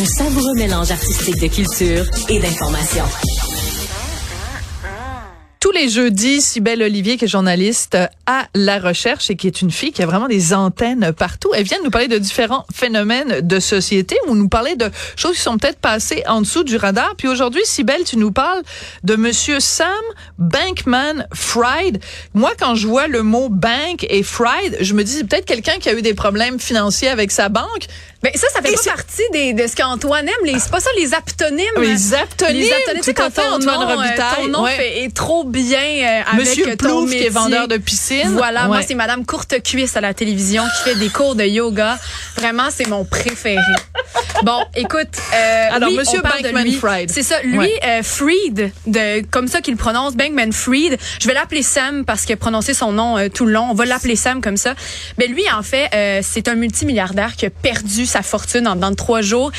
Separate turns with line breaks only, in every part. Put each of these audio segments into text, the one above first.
Un savoureux mélange artistique de culture et d'information.
Tous les jeudis, Cybelle Olivier, qui est journaliste à La Recherche et qui est une fille qui a vraiment des antennes partout, elle vient nous parler de différents phénomènes de société ou nous parler de choses qui sont peut-être passées en dessous du radar. Puis aujourd'hui, Cybelle, tu nous parles de Monsieur Sam Bankman-Fried. Moi, quand je vois le mot bank et Fried, je me dis c'est peut-être quelqu'un qui a eu des problèmes financiers avec sa banque.
Mais ça, ça fait pas partie des, de ce qu'Antoine aime. Les, c'est pas ça, les aptonymes.
Les aptonymes. Les aptonymes,
quand ton nom, ton nom fait, est trop bien euh, avec
Monsieur
ton
Plouf,
métier.
qui est vendeur de piscine.
Voilà, moi, c'est Madame Courte Cuisse à la télévision qui fait des cours de yoga. Vraiment, c'est mon préféré. Bon, écoute. Euh,
Alors,
oui,
Monsieur
lui.
Bankman-Fried.
C'est ça. Lui,
Ouais.
euh, Fried, de, comme ça qu'il prononce, Bankman-Fried. Je vais l'appeler Sam parce qu'il a prononcé son nom euh, tout le long. On va l'appeler Sam comme ça. Mais lui, en fait, c'est un multimilliardaire qui a perdu sa fortune en dedans de trois jours.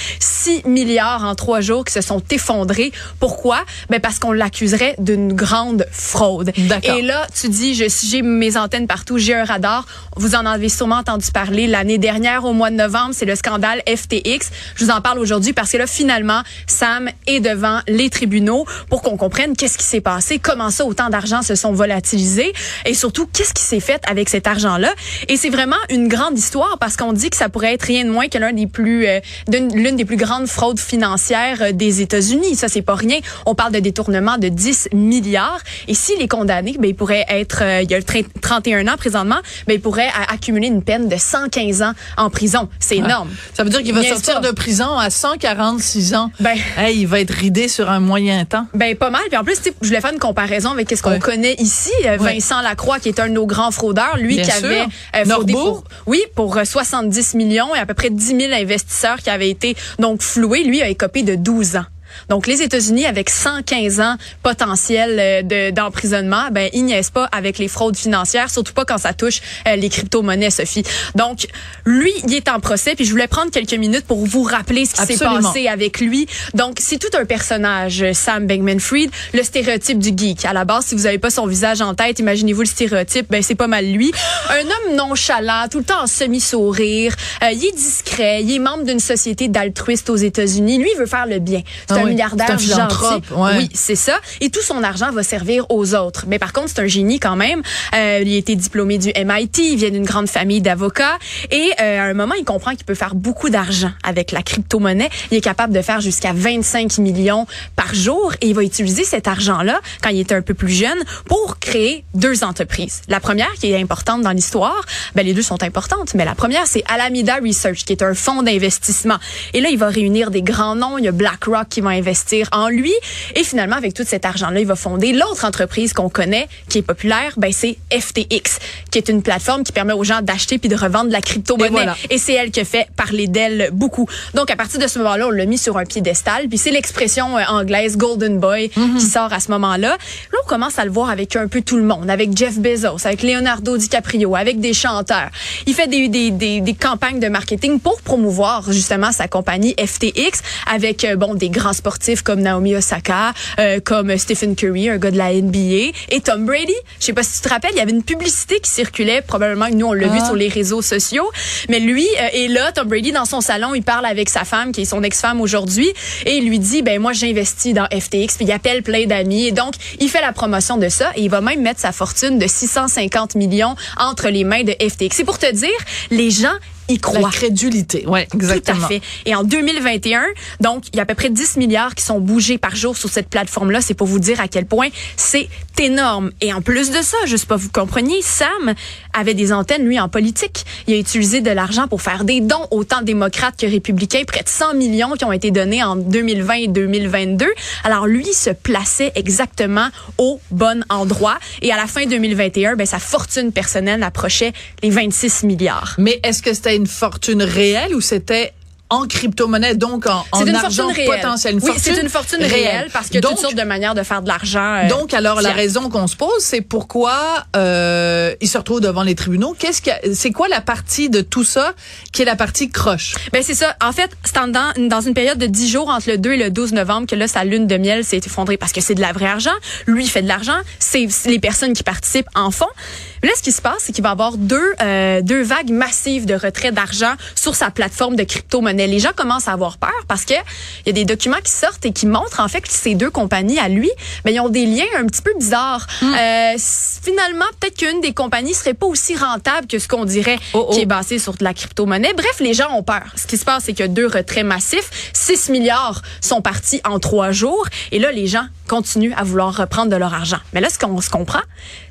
6 milliards en trois jours qui se sont effondrés. Pourquoi? Ben parce qu'on l'accuserait d'une grande fraude.
D'accord.
Et là, tu dis, j'ai mes antennes partout, j'ai un radar. Vous en avez sûrement entendu parler l'année dernière, au mois de novembre, c'est le scandale FTX. Je vous en parle aujourd'hui parce que là, finalement, Sam est devant les tribunaux pour qu'on comprenne qu'est-ce qui s'est passé, comment ça, autant d'argent se sont volatilisés et surtout, qu'est-ce qui s'est fait avec cet argent-là. Et c'est vraiment une grande histoire parce qu'on dit que ça pourrait être rien de moins que l'un des plus, euh, l'une des plus grandes fraudes financières euh, des États-Unis. Ça, c'est pas rien. On parle de détournement de 10 milliards. Et s'il est condamné, ben, il pourrait être, euh, il y a le tra- 31 ans présentement, ben, il pourrait a- accumuler une peine de 115 ans en prison. C'est énorme.
Ça veut dire qu'il va sortir
pas.
de prison à 146 ans.
Ben,
Hey, il va être ridé sur un moyen temps.
Ben pas mal. Puis en plus, je voulais faire une comparaison avec ce qu'on
Ouais.
connaît ici. Euh,
Ouais.
Vincent Lacroix, qui est un de nos grands fraudeurs, lui
Bien
qui
sûr.
avait euh, fraudé pour, oui, pour euh, 70 millions et à peu près 10 000 investisseurs qui avaient été donc floués. Lui a écopé de 12 ans. Donc, les États-Unis, avec 115 ans potentiel euh, de- d'emprisonnement, ben, ils niaisent pas avec les fraudes financières, surtout pas quand ça touche euh, les crypto-monnaies, Sophie. Donc, lui, il est en procès, puis je voulais prendre quelques minutes pour vous rappeler ce qui s'est passé avec lui. Donc, c'est tout un personnage, euh, Sam Bankman-Fried, le stéréotype du geek. À la base, si vous avez pas son visage en tête, imaginez-vous le stéréotype, ben c'est pas mal lui. Un homme nonchalant, tout le temps en semi-sourire. Euh, il est discret, il est membre d'une société d'altruistes aux États-Unis. Lui, il veut faire le bien. C'est un milliardaire
un
gentil.
philanthrope, ouais.
Oui, c'est ça. Et tout son argent va servir aux autres. Mais par contre, c'est un génie quand même. Euh, il a été diplômé du MIT, il vient d'une grande famille d'avocats. Et euh, à un moment, il comprend qu'il peut faire beaucoup d'argent avec la crypto-monnaie. Il est capable de faire jusqu'à 25 millions par jour. Et il va utiliser cet argent-là, quand il était un peu plus jeune, pour créer deux entreprises. La première, qui est importante dans l'histoire, ben les deux sont importantes. Mais la première, c'est Alameda Research, qui est un fonds d'investissement. Et là, il va réunir des grands noms. Il y a BlackRock qui va investir en lui. Et finalement, avec tout cet argent-là, il va fonder l'autre entreprise qu'on connaît, qui est populaire, ben c'est FTX, qui est une plateforme qui permet aux gens d'acheter puis de revendre de la crypto-monnaie.
Et voilà.
Et c'est elle qui a fait parler d'elle beaucoup. Donc, à partir de ce moment-là, on l'a mis sur un piédestal. Puis c'est l'expression euh, anglaise Golden Boy qui sort à ce moment-là. Là, on commence à le voir avec un peu tout le monde, avec Jeff Bezos, avec Leonardo DiCaprio, avec des chanteurs. Il fait des, des, des, des campagnes de marketing pour promouvoir justement sa compagnie FTX avec euh, bon des grands sportifs comme Naomi Osaka, euh, comme Stephen Curry, un gars de la NBA, et Tom Brady. Je sais pas si tu te rappelles, il y avait une publicité qui circulait, probablement que nous on l'a vu
Ah.
sur les réseaux sociaux, mais lui euh, est là, Tom Brady dans son salon, il parle avec sa femme qui est son ex-femme aujourd'hui et il lui dit ben moi j'investis dans FTX puis il appelle plein d'amis et donc il fait la promotion de ça et il va même mettre sa fortune de 650 millions entre les mains de FTX. C'est pour te dire les gens y
La crédulité. Ouais, exactement.
Tout à fait. Et en 2021, donc, il y a à peu près 10 milliards qui sont bougés par jour sur cette plateforme-là. C'est pour vous dire à quel point c'est énorme. Et en plus de ça, juste pas vous compreniez, Sam avait des antennes, lui, en politique. Il a utilisé de l'argent pour faire des dons, autant démocrates que républicains, près de 100 millions qui ont été donnés en 2020 et 2022. Alors, lui se plaçait exactement au bon endroit. Et à la fin 2021, ben, sa fortune personnelle approchait les 26 milliards.
Mais est-ce que c'était une fortune réelle ou c'était en crypto-monnaie, donc en, en
C'est une
argent
fortune réelle.
potentiel? Une
oui, c'est une fortune réelle parce qu'il y a
donc,
toutes sortes de manières de faire de l'argent. euh,
Donc, alors, la raison qu'on se pose, c'est pourquoi euh, il se retrouve devant les tribunaux. Qu'est-ce que c'est quoi la partie de tout ça qui est la partie croche?
Ben c'est ça. En fait, c'est dans, dans une période de 10 jours entre le 2 et le 12 novembre que là, sa lune de miel s'est effondrée parce que c'est de la vraie argent. Lui, il fait de l'argent. C'est les personnes qui participent en font. Mais là, ce qui se passe, c'est qu'il va avoir deux, euh, deux vagues massives de retrait d'argent sur sa plateforme de crypto-monnaie. Les gens commencent à avoir peur parce que il y a des documents qui sortent et qui montrent en fait que ces deux compagnies à lui, ben, ils ont des liens un petit peu bizarres. Euh, s- finalement, peut-être qu'une des compagnies serait pas aussi rentable que ce qu'on dirait
Oh, oh.
qui est basé sur de la crypto-monnaie. Bref, les gens ont peur. Ce qui se passe, c'est qu'il y a deux retraits massifs. 6 milliards sont partis en trois jours. Et là, les gens continuent à vouloir reprendre de leur argent. Mais là, ce qu'on se comprend,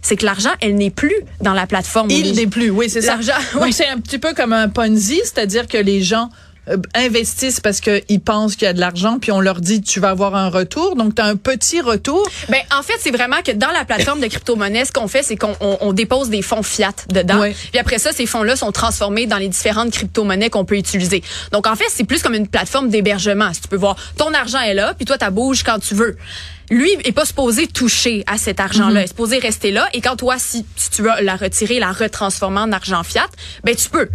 c'est que l'argent, elle n'est plus dans la plateforme.
Il n'est plus, oui, c'est ça.
L'argent, ouais.
c'est un petit peu comme un Ponzi, c'est-à-dire que les gens euh, investissent parce qu'ils pensent qu'il y a de l'argent, puis on leur dit tu vas avoir un retour. Donc, tu as un petit retour.
Ben, en fait, c'est vraiment que dans la plateforme de crypto-monnaie, ce qu'on fait, c'est qu'on on- on dépose des fonds fiat dedans.
Ouais.
Puis après ça, ces fonds-là sont transformés dans les différentes crypto-monnaies qu'on peut utiliser. Donc, en fait, c'est plus comme une plateforme d'hébergement. Si tu peux voir, ton argent est là, puis toi, tu bouges quand tu veux. Lui est pas supposé toucher à cet argent-là. Il est supposé rester là. Et quand toi, si, si tu veux la retirer, la retransformer en argent fiat, ben, tu peux.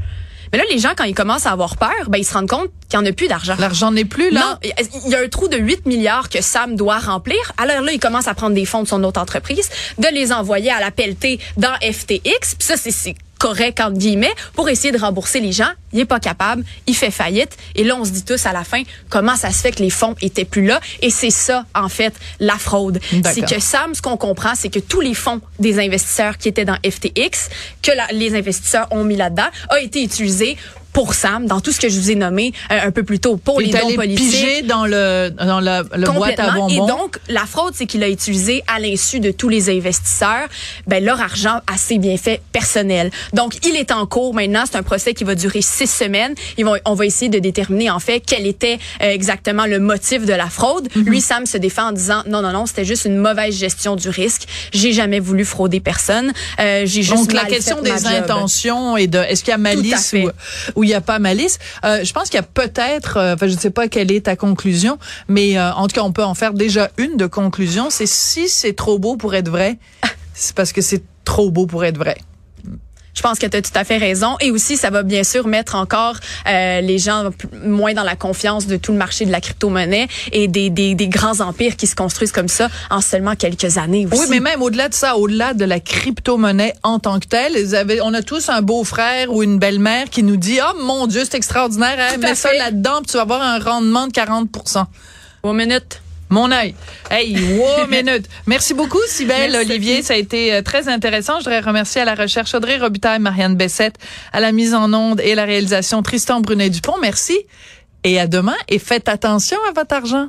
Mais là, les gens, quand ils commencent à avoir peur, ben, ils se rendent compte qu'il n'y en a plus d'argent.
L'argent n'est plus là.
Non, il y a un trou de 8 milliards que Sam doit remplir. Alors là, il commence à prendre des fonds de son autre entreprise, de les envoyer à la pelletée dans FTX. Puis ça, c'est- c'est correct entre guillemets pour essayer de rembourser les gens. Il est pas capable, il fait faillite et là on se dit tous à la fin comment ça se fait que les fonds étaient plus là? Et c'est ça en fait la fraude. C'est que Sam ce qu'on comprend c'est que tous les fonds des investisseurs qui étaient dans FTX que la- les investisseurs ont mis là-dedans a été utilisé pour Sam dans tout ce que je vous ai nommé euh, un peu plus tôt pour les dons politiques
dans le dans la, le boîte à bonbons.
Et donc, la fraude, c'est qu'il a utilisé à l'insu de tous les investisseurs ben, leur argent à ses bienfaits personnels. Donc, il est en cours maintenant. C'est un procès qui va durer six semaines. Ils vont, on va essayer de déterminer, en fait, quel était euh, exactement le motif de la fraude.
Mhm.
Lui, Sam se défend en disant, non, non, non, c'était juste une mauvaise gestion du risque. J'ai jamais voulu frauder personne. Euh, j'ai juste
Donc la question
fait
des
job.
intentions et de est-ce qu'il y a malice
fait.
ou ou il y a pas malice. Euh, je pense qu'il y a peut-être, euh, enfin je ne sais pas quelle est ta conclusion, mais euh, en tout cas on peut en faire déjà une de conclusion. C'est si c'est trop beau pour être vrai, c'est parce que c'est trop beau pour être vrai.
Je pense que tu as tout à fait raison. Et aussi, ça va bien sûr mettre encore euh, les gens moins dans la confiance de tout le marché de la crypto-monnaie et des, des, des grands empires qui se construisent comme ça en seulement quelques années aussi.
Oui, mais même au-delà de ça, au-delà de la crypto-monnaie en tant que telle, ils avaient- on a tous un beau-frère ou une belle-mère qui nous dit, oh mon Dieu, c'est extraordinaire, hein, mets ça là-dedans, tu vas avoir un rendement de 40%
One minute.
Mon œil. Hey, wow, minute. Merci beaucoup, Sybelle,
Merci,
Olivier. Ça a été euh, très intéressant. Je voudrais remercier à la recherche Audrey Robitaille, Marianne Bessette, à la mise en onde et la réalisation Tristan Brunet-Dupont. Merci. Et à demain. Et faites attention à votre argent.